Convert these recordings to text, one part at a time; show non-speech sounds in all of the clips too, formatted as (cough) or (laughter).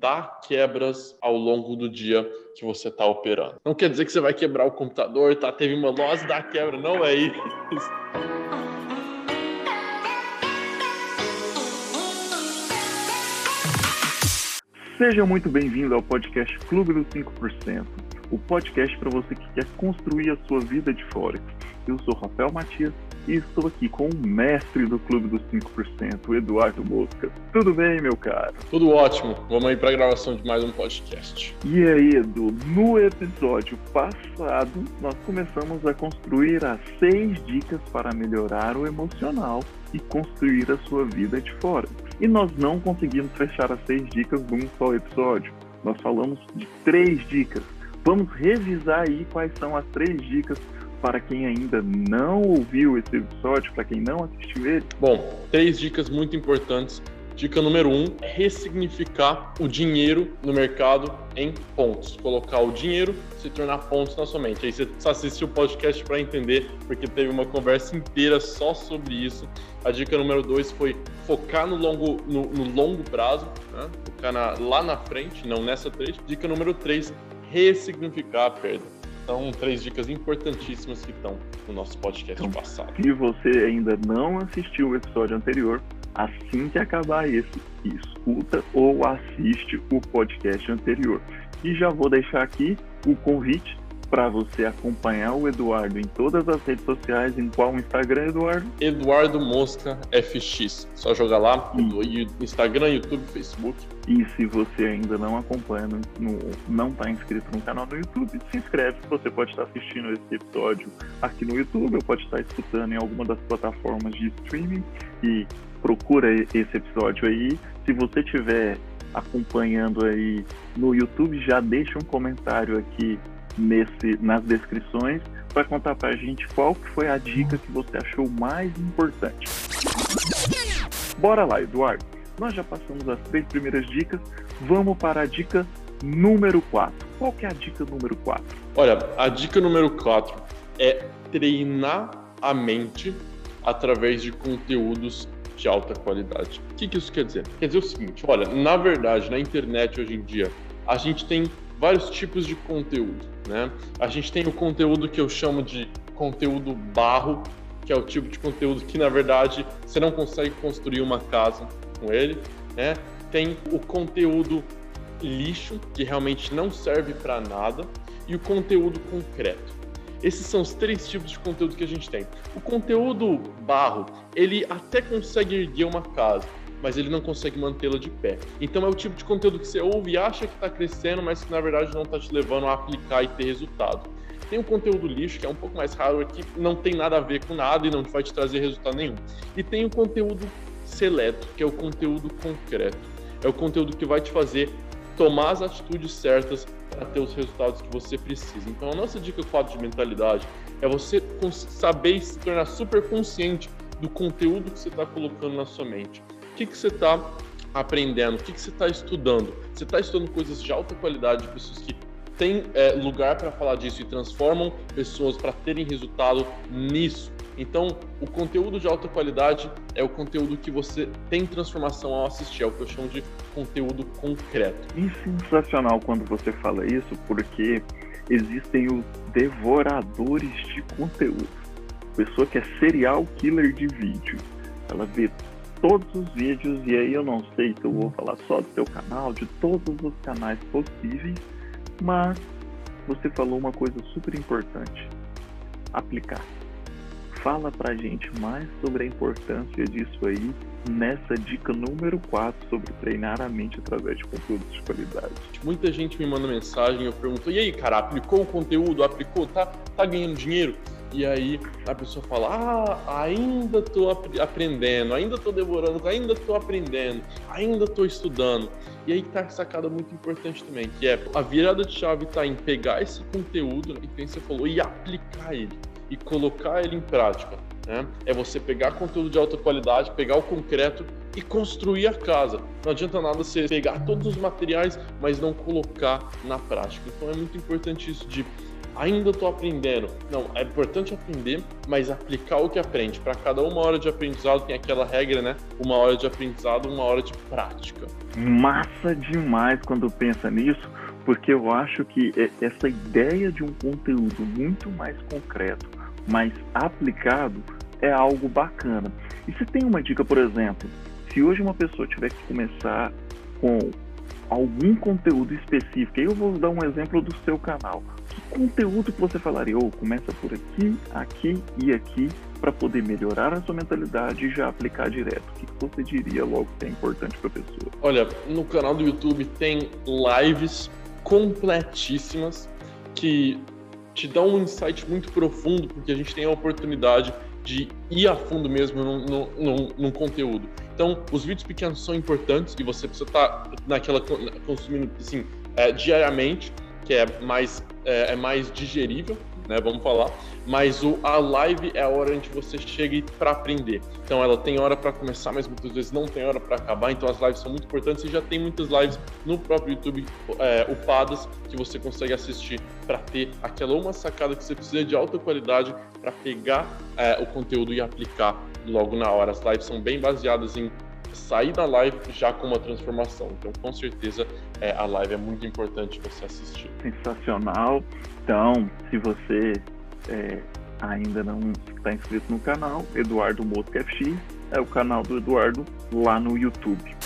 dar quebras ao longo do dia que você está operando. Não quer dizer que você vai quebrar o computador, tá? Teve uma loja da quebra, não é isso. Seja muito bem-vindo ao podcast Clube dos 5%, o podcast para você que quer construir a sua vida de Forex. Eu sou Rafael Matias e estou aqui com o mestre do Clube dos 5%, o Eduardo Mosca. Tudo bem, meu caro? Tudo ótimo. Vamos aí para a gravação de mais um podcast. E aí, Edu, no episódio passado, nós começamos a construir as seis dicas para melhorar o emocional e construir a sua vida de fora. E nós não conseguimos fechar as seis dicas num só episódio. Nós falamos de três dicas. Vamos revisar aí quais são as três dicas para quem ainda não ouviu esse episódio, para quem não assistiu ele? Bom, três dicas muito importantes. Dica número um, ressignificar o dinheiro no mercado em pontos. Colocar o dinheiro se tornar pontos na sua mente. Aí você assistiu o podcast para entender, porque teve uma conversa inteira só sobre isso. A dica número dois foi focar no longo, no, no longo prazo, né? focar na, lá na frente, não nessa trade. Dica número três, ressignificar a perda. São três dicas importantíssimas que estão no nosso podcast então, passado. Se você ainda não assistiu o episódio anterior, assim que acabar esse, escuta ou assiste o podcast anterior. E já vou deixar aqui o convite para você acompanhar o Eduardo em todas as redes sociais. Em qual Instagram, Eduardo? Eduardo Mosca FX. Só jogar lá no Instagram, YouTube, Facebook. E se você ainda não acompanha, no, não está inscrito no canal no YouTube, se inscreve. Você pode estar assistindo esse episódio aqui no YouTube, ou pode estar escutando em alguma das plataformas de streaming. E procura esse episódio aí. Se você estiver acompanhando aí no YouTube, já deixa um comentário aqui nesse, nas descrições para contar para a gente qual foi a dica que você achou mais importante. Bora lá, Eduardo. Nós já passamos as três primeiras dicas, vamos para a dica número 4. Qual que é a dica número 4? Olha, a dica número 4 é treinar a mente através de conteúdos de alta qualidade. O que, que isso quer dizer? Quer dizer o seguinte, olha, na verdade, na internet hoje em dia, a gente tem vários tipos de conteúdo, né? A gente tem o conteúdo que eu chamo de conteúdo barro, que é o tipo de conteúdo que na verdade você não consegue construir uma casa com ele, né? Tem o conteúdo lixo, que realmente não serve para nada, e o conteúdo concreto. Esses são os três tipos de conteúdo que a gente tem. O conteúdo barro, ele até consegue erguer uma casa, mas ele não consegue mantê-la de pé. Então é o tipo de conteúdo que você ouve e acha que está crescendo, mas que na verdade não está te levando a aplicar e ter resultado. Tem o conteúdo lixo, que é um pouco mais raro aqui, não tem nada a ver com nada e não vai te trazer resultado nenhum. E tem o conteúdo seleto, que é o conteúdo concreto. É o conteúdo que vai te fazer tomar as atitudes certas para ter os resultados que você precisa. Então a nossa dica 4 de mentalidade é você saber se tornar super consciente do conteúdo que você está colocando na sua mente que, que você está aprendendo, o que, que você está estudando. Você está estudando coisas de alta qualidade, de pessoas que têm é, lugar para falar disso e transformam pessoas para terem resultado nisso. Então, o conteúdo de alta qualidade é o conteúdo que você tem transformação ao assistir, é o que eu chamo de conteúdo concreto. E sensacional quando você fala isso, porque existem os devoradores de conteúdo. Pessoa que é serial killer de vídeo. Ela vê todos os vídeos, e aí eu não sei se eu vou falar só do seu canal, de todos os canais possíveis, mas você falou uma coisa super importante: aplicar. Fala pra gente mais sobre a importância disso aí nessa dica número 4 sobre treinar a mente através de conteúdos de qualidade. Muita gente me manda mensagem, eu pergunto: e aí, cara, aplicou o conteúdo? Aplicou? Tá, tá ganhando dinheiro? E aí a pessoa fala: Ah, ainda estou ap aprendendo, ainda estou devorando, ainda estou aprendendo, ainda estou estudando. E aí tá sacada muito importante também, que é a virada de chave está em pegar esse conteúdo né, que você falou e aplicar ele e colocar ele em prática. Né? É você pegar conteúdo de alta qualidade, pegar o concreto e construir a casa. Não adianta nada você pegar todos os materiais, mas não colocar na prática. Então é muito importante isso de ainda estou aprendendo. Não, é importante aprender, mas aplicar o que aprende. Para cada uma hora de aprendizado tem aquela regra, né? Uma hora de aprendizado, uma hora de prática. Massa demais quando pensa nisso, porque eu acho que essa ideia de um conteúdo muito mais concreto, mais aplicado, é algo bacana. E se tem uma dica, por exemplo, se hoje uma pessoa tiver que começar com algum conteúdo específico, eu vou dar um exemplo do seu canal. Que conteúdo que você falaria? Ou oh, começa por aqui, aqui e aqui para poder melhorar a sua mentalidade e já aplicar direto. O que você diria logo que é importante para a pessoa? Olha, no canal do YouTube tem lives completíssimas que te dão um insight muito profundo, porque a gente tem a oportunidade de ir a fundo mesmo num, conteúdo. Então, os vídeos pequenos são importantes e você precisa estar tá naquela consumindo assim é, diariamente, que é mais é, é mais digerível né? Vamos falar. Mas o, a live é a hora que você chega para aprender. Então ela tem hora para começar, mas muitas vezes não tem hora para acabar. Então as lives são muito importantes e já tem muitas lives no próprio YouTube é, upadas que você consegue assistir para ter aquela uma sacada que você precisa de alta qualidade para pegar é, o conteúdo e aplicar logo na hora. As lives são bem baseadas em sair da live já com uma transformação. Então, com certeza, é, a live é muito importante você assistir. Sensacional. Então, se você é, ainda não está inscrito no canal, Eduardo Mosca FX é o canal do Eduardo lá no YouTube.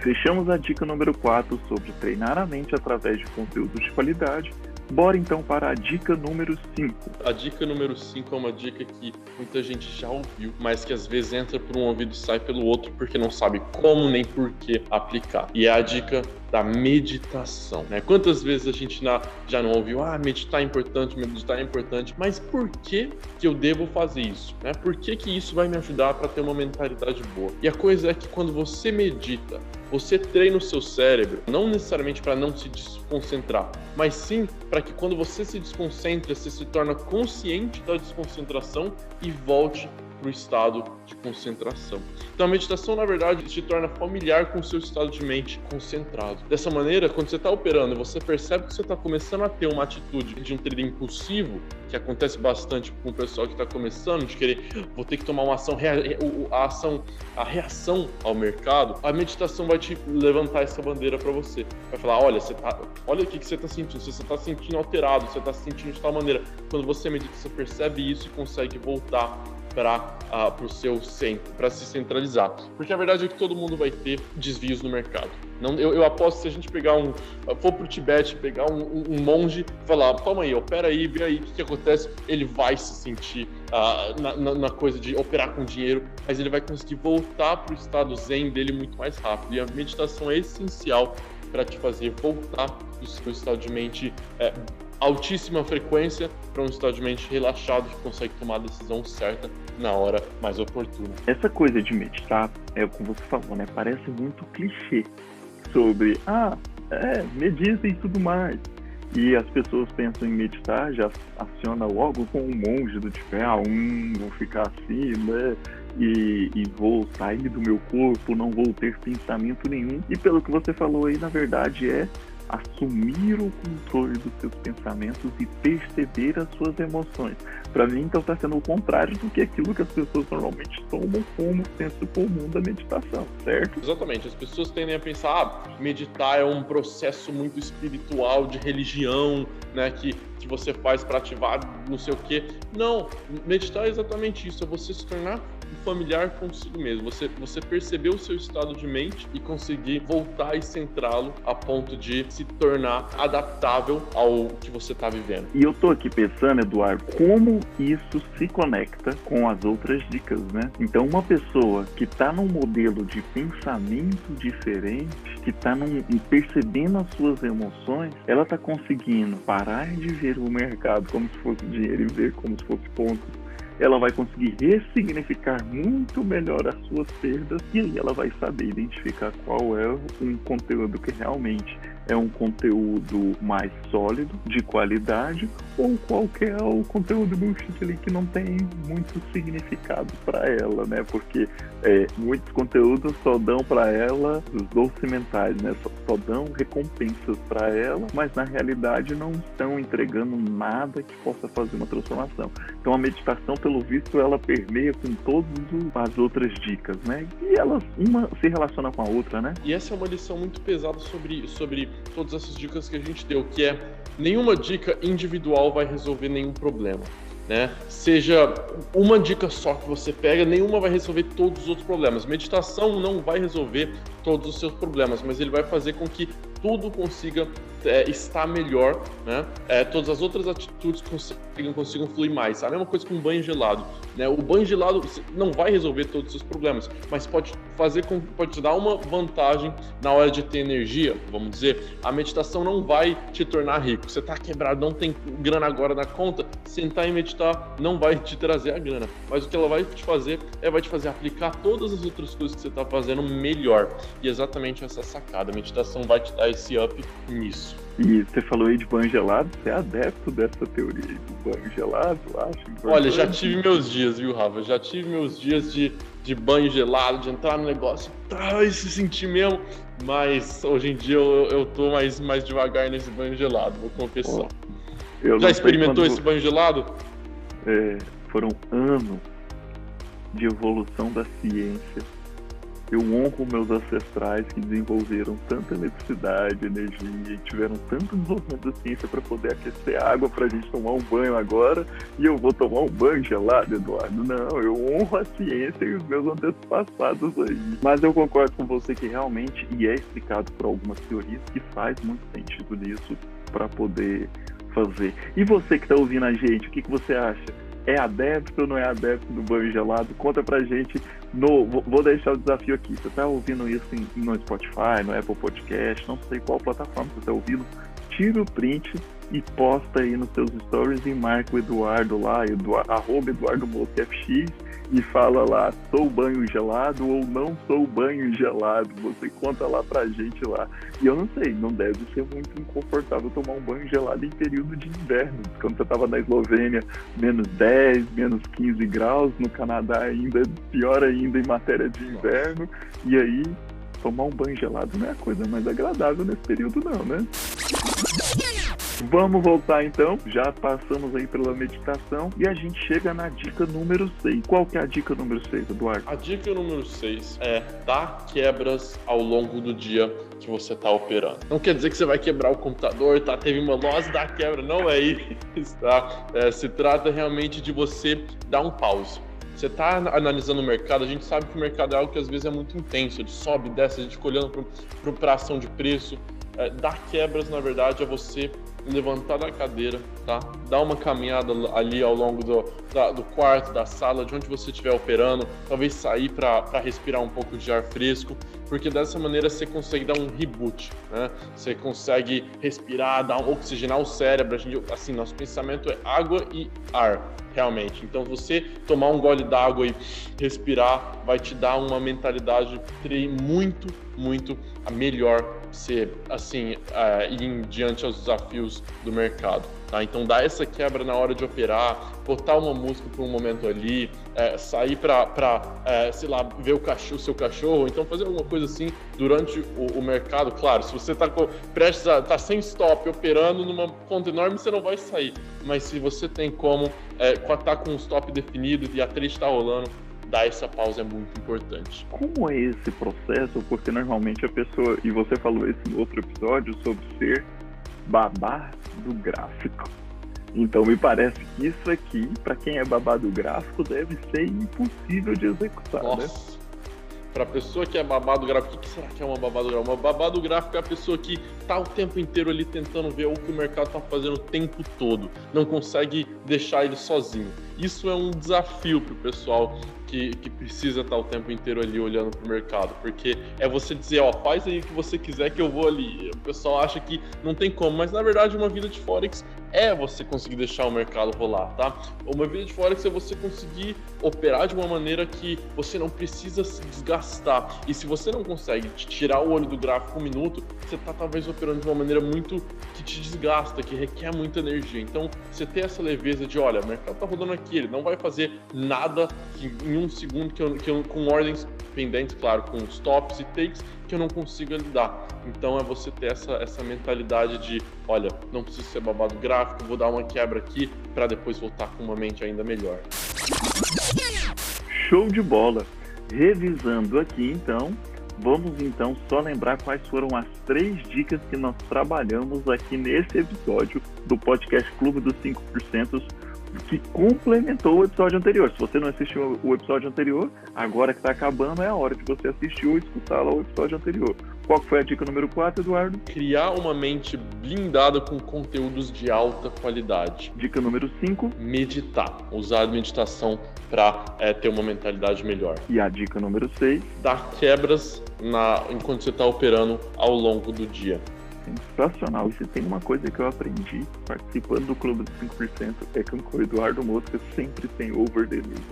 Fechamos a dica número 4 sobre treinar a mente através de conteúdos de qualidade Bora então para a dica número 5. A dica número 5 é uma dica que muita gente já ouviu, mas que às vezes entra por um ouvido e sai pelo outro porque não sabe como nem por que aplicar. E é a dica da meditação. Né? Quantas vezes a gente já não ouviu, ah, meditar é importante, meditar é importante, mas por que, que eu devo fazer isso? Né? Por que, que isso vai me ajudar para ter uma mentalidade boa? E a coisa é que quando você medita, você treina o seu cérebro, não necessariamente para não se desconcentrar, mas sim para que quando você se desconcentra, você se torna consciente da desconcentração e volte para o estado de concentração. Então a meditação, na verdade, se torna familiar com o seu estado de mente concentrado. Dessa maneira, quando você está operando, você percebe que você está começando a ter uma atitude de um treino impulsivo, que acontece bastante com o pessoal que está começando, de querer, vou ter que tomar uma ação, a ação, a reação ao mercado. A meditação vai te levantar essa bandeira para você. Vai falar, olha, você tá, olha o que, que você está sentindo. Se você está sentindo alterado, você está se sentindo de tal maneira. Quando você medita, você percebe isso e consegue voltar para uh, ah, o seu centro, para se centralizar. Porque a verdade é que todo mundo vai ter desvios no mercado. Não, eu, eu aposto que se a gente pegar um. for pro Tibete, pegar um, um, um monge falar, toma aí, opera aí, vê aí o que, que acontece, ele vai se sentir uh, na, na, na, coisa de operar com dinheiro, mas ele vai conseguir voltar para o estado zen dele muito mais rápido. E a meditação é essencial para te fazer voltar do seu estado de mente. É, altíssima frequência para um estado de mente relaxado que consegue tomar a decisão certa na hora mais oportuna. Essa coisa de meditar, é como você falou, né? Parece muito clichê sobre, ah, é, medita e tudo mais. E as pessoas pensam em meditar, já aciona logo com um monge do tipo, ah, um, vou ficar assim, né? E, e, vou sair do meu corpo, não vou ter pensamento nenhum. E pelo que você falou aí, na verdade, é assumir o controle dos seus pensamentos e perceber as suas emoções. Para mim, então, está sendo o contrário do que aquilo que as pessoas normalmente tomam como senso comum da meditação, certo? Exatamente. As pessoas tendem a pensar, ah, meditar é um processo muito espiritual de religião, né, que, que você faz para ativar não sei o quê. Não, meditar é exatamente isso, é você se tornar familiar consigo mesmo. Você, você perceber o seu estado de mente e conseguir voltar e centrá-lo a ponto de se tornar adaptável ao que você está vivendo. E eu tô aqui pensando, Eduardo, como isso se conecta com as outras dicas, né? Então, uma pessoa que está num modelo de pensamento diferente, que está percebendo as suas emoções, ela está conseguindo parar de ver o mercado como se fosse dinheiro e ver como se fosse pontos ela vai conseguir ressignificar muito melhor as suas perdas e aí ela vai saber identificar qual é um conteúdo que realmente é um conteúdo mais sólido, de qualidade, ou qual que é o conteúdo bullshit ali que não tem muito significado para ela, né? Porque é, muitos conteúdos só dão para ela os doces mentais, né? Só, só dão recompensas para ela, mas na realidade não estão entregando nada que possa fazer uma transformação. Então a meditação, pelo visto, ela permeia com todas as outras dicas, né? E elas uma se relaciona com a outra, né? E essa é uma lição muito pesada sobre, sobre todas essas dicas que a gente deu, que é nenhuma dica individual vai resolver nenhum problema. Né? Seja uma dica só que você pega, nenhuma vai resolver todos os outros problemas. Meditação não vai resolver todos os seus problemas, mas ele vai fazer com que tudo consiga é, estar melhor, né? É, todas as outras atitudes consigam, consigam fluir mais. A mesma coisa com o banho gelado, né? O banho gelado não vai resolver todos os seus problemas, mas pode fazer com, pode te dar uma vantagem na hora de ter energia, vamos dizer. A meditação não vai te tornar rico. Você está quebrado, não tem grana agora na conta, sentar e meditar não vai te trazer a grana, mas o que ela vai te fazer é vai te fazer aplicar todas as outras coisas que você está fazendo melhor. E exatamente essa sacada. A meditação vai te dar esse up nisso. E você falou aí de banho gelado, você é adepto dessa teoria aí do banho gelado, acho? Olha, já tive meus dias, viu, Rafa? Já tive meus dias de, de banho gelado, de entrar no negócio tá, e se sentir mesmo. Mas hoje em dia eu, eu tô mais, mais devagar nesse banho gelado, vou confessar. Oh, já experimentou esse banho gelado? É, foram anos de evolução da ciência eu honro meus ancestrais que desenvolveram tanta eletricidade, energia e tiveram tanto desenvolvimento da ciência para poder aquecer água para a gente tomar um banho agora e eu vou tomar um banho gelado, Eduardo. Não, eu honro a ciência e os meus antepassados aí. Mas eu concordo com você que realmente, e é explicado por algumas teorias, que faz muito sentido nisso para poder fazer. E você que está ouvindo a gente, o que, que você acha? é adepto ou não é adepto do banho gelado? Conta pra gente. No, vou deixar o desafio aqui. Você tá ouvindo isso em, no Spotify, no Apple Podcast, não sei qual plataforma você tá ouvindo. Tira o print e posta aí nos seus stories e marca o Eduardo lá, Eduardo, arroba Eduardo FX e fala lá, sou banho gelado ou não sou banho gelado. Você conta lá pra gente lá. E eu não sei, não deve ser muito inconfortável tomar um banho gelado em período de inverno. Quando você tava na Eslovênia, menos 10, menos 15 graus, no Canadá ainda, pior ainda em matéria de inverno. E aí, tomar um banho gelado não é a coisa mais agradável nesse período não, né? Vamos voltar então. Já passamos aí pela meditação e a gente chega na dica número 6. Qual que é a dica número 6, Eduardo? A dica número 6 é dar quebras ao longo do dia que você está operando. Não quer dizer que você vai quebrar o computador, tá? Teve uma loss da quebra, não é isso, tá? É, se trata realmente de você dar um pause. Você está analisando o mercado, a gente sabe que o mercado é algo que às vezes é muito intenso, ele sobe, desce, a gente fica olhando para a ação de preço. É, dar quebras, na verdade, é você levantar da cadeira, tá? Dar uma caminhada ali ao longo do, da, do quarto, da sala, de onde você estiver operando, talvez sair para respirar um pouco de ar fresco, porque dessa maneira você consegue dar um reboot, né? Você consegue respirar, dar oxigenar o cérebro. A gente, assim, nosso pensamento é água e ar, realmente. Então, você tomar um gole d'água e respirar vai te dar uma mentalidade muito, muito melhor ser assim uh, ir diante aos desafios do mercado. Tá? Então dá essa quebra na hora de operar, botar uma música por um momento ali, é, sair para, é, sei lá, ver o cachorro, seu cachorro, então fazer alguma coisa assim durante o, o mercado. Claro, se você está prestes a tá sem stop operando numa conta enorme, você não vai sair. Mas se você tem como é, tá com um stop definido e a trade está rolando, dar essa pausa é muito importante. Como é esse processo? Porque normalmente a pessoa, e você falou isso no outro episódio sobre ser babá do gráfico. Então me parece que isso aqui, para quem é babá do gráfico, deve ser impossível de executar, né? Nossa. né? Para pessoa que é babado gráfico, o que será que é uma babado gráfico? Uma babado gráfico é a pessoa que tá o tempo inteiro ali tentando ver o que o mercado tá fazendo o tempo todo, não consegue deixar ele sozinho. Isso é um desafio pro pessoal que, que precisa estar o tempo inteiro ali olhando para o mercado, porque é você dizer, ó, faz aí o que você quiser que eu vou ali. O pessoal acha que não tem como, mas na verdade uma vida de Forex é você conseguir deixar o mercado rolar, tá? Uma vida de forex é você conseguir operar de uma maneira que você não precisa se desgastar. E se você não consegue tirar o olho do gráfico um minuto, você está talvez operando de uma maneira muito que te desgasta, que requer muita energia. Então, você ter essa leveza de, olha, o mercado está rodando aqui, ele não vai fazer nada em um segundo que eu, que eu, com ordens pendentes, claro, com stops e takes, que eu não consiga lidar. Então é você ter essa, essa mentalidade de, olha, não preciso ser babado gráfico, vou dar uma quebra aqui para depois voltar com uma mente ainda melhor. Show de bola! Revisando aqui então, vamos então só lembrar quais foram as três dicas que nós trabalhamos aqui nesse episódio do podcast Clube dos 5% que complementou o episódio anterior. Se você não assistiu o episódio anterior, agora que está acabando é a hora de você assistir ou escutar lá o episódio anterior. Qual foi a dica número 4, Eduardo? Criar uma mente blindada com conteúdos de alta qualidade. Dica número 5. Meditar. Usar a meditação para é, ter uma mentalidade melhor. E a dica número 6. Dar quebras na, enquanto você está operando ao longo do dia sensacional. E se tem uma coisa que eu aprendi participando do Clube dos 5% é que o Eduardo Mosca sempre tem over delivery.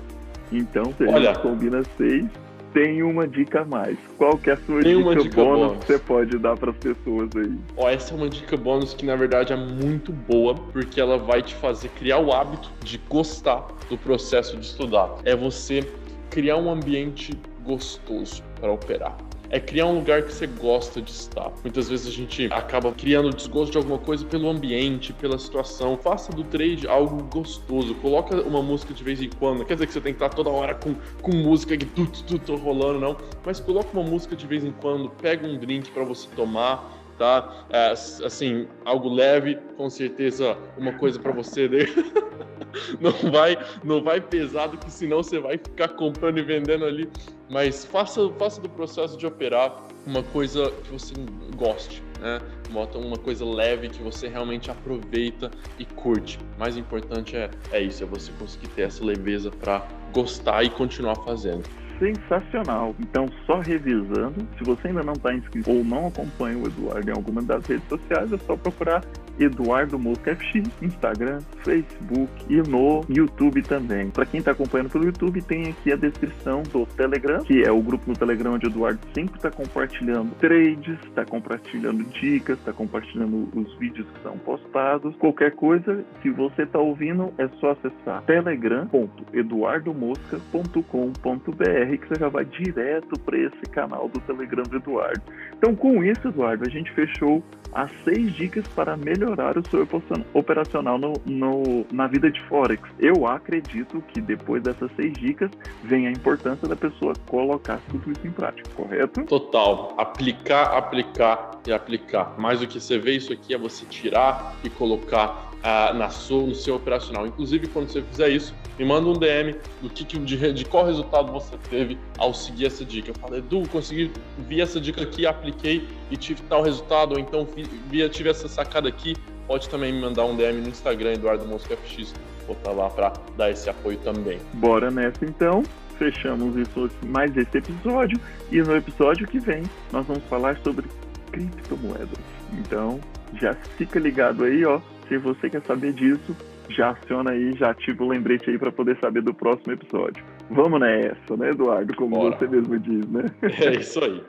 Então, se a Olha, gente combina seis, tem uma dica a mais. Qual que é a sua dica, dica bônus, bônus, que você pode dar para as pessoas aí? Ó, essa é uma dica bônus que na verdade é muito boa, porque ela vai te fazer criar o hábito de gostar do processo de estudar. É você criar um ambiente gostoso para operar é criar um lugar que você gosta de estar. Muitas vezes a gente acaba criando desgosto de alguma coisa pelo ambiente, pela situação. Faça do trade algo gostoso. Coloca uma música de vez em quando. Quer dizer que você tem que estar toda hora com, com música que tudo, tudo, tudo rolando, não. Mas coloca uma música de vez em quando. Pega um drink para você tomar tá? É, assim, algo leve, com certeza uma coisa para você. Né? (laughs) (laughs) não vai, não vai pesado, que senão você vai ficar comprando e vendendo ali. Mas faça, faça do processo de operar uma coisa que você goste, né? Bota uma coisa leve que você realmente aproveita e curte. Mais importante é, é isso, é você conseguir ter essa leveza para gostar e continuar fazendo sensacional. Então, só revisando, se você ainda não está inscrito ou não acompanha o Eduardo em alguma das redes sociais, é só procurar Eduardo Mosca FX, Instagram, Facebook e no YouTube também. Para quem está acompanhando pelo YouTube, tem aqui a descrição do Telegram, que é o grupo no Telegram onde o Eduardo sempre está compartilhando trades, está compartilhando dicas, está compartilhando os vídeos que são postados. Qualquer coisa que você está ouvindo, é só acessar telegram.eduardomosca.com.br que você já vai direto para esse canal do Telegram do Eduardo. Então, com isso, Eduardo, a gente fechou as seis dicas para melhorar o seu operacional no, no, na vida de Forex. Eu acredito que depois dessas seis dicas vem a importância da pessoa colocar tudo isso em prática, correto? Total. Aplicar, aplicar e aplicar. Mais do que você vê isso aqui é você tirar e colocar uh, na sua, no seu operacional. Inclusive, quando você fizer isso, me manda um DM do que, de, de qual resultado você teve ao seguir essa dica. Eu falo, Edu, consegui, vi essa dica aqui, apliquei e tive tal resultado, ou então vi, tive essa sacada aqui. Pode também me mandar um DM no Instagram, Eduardo Mosca FX. Vou estar lá para dar esse apoio também. Bora nessa então fechamos isso, mais esse episódio. E no episódio que vem, nós vamos falar sobre criptomoedas. Então, já fica ligado aí, ó. Se você quer saber disso, já aciona aí, já ativa o lembrete aí para poder saber do próximo episódio. Vamos nessa, né, Eduardo? Como Bora. você mesmo diz, né? (laughs) É isso aí.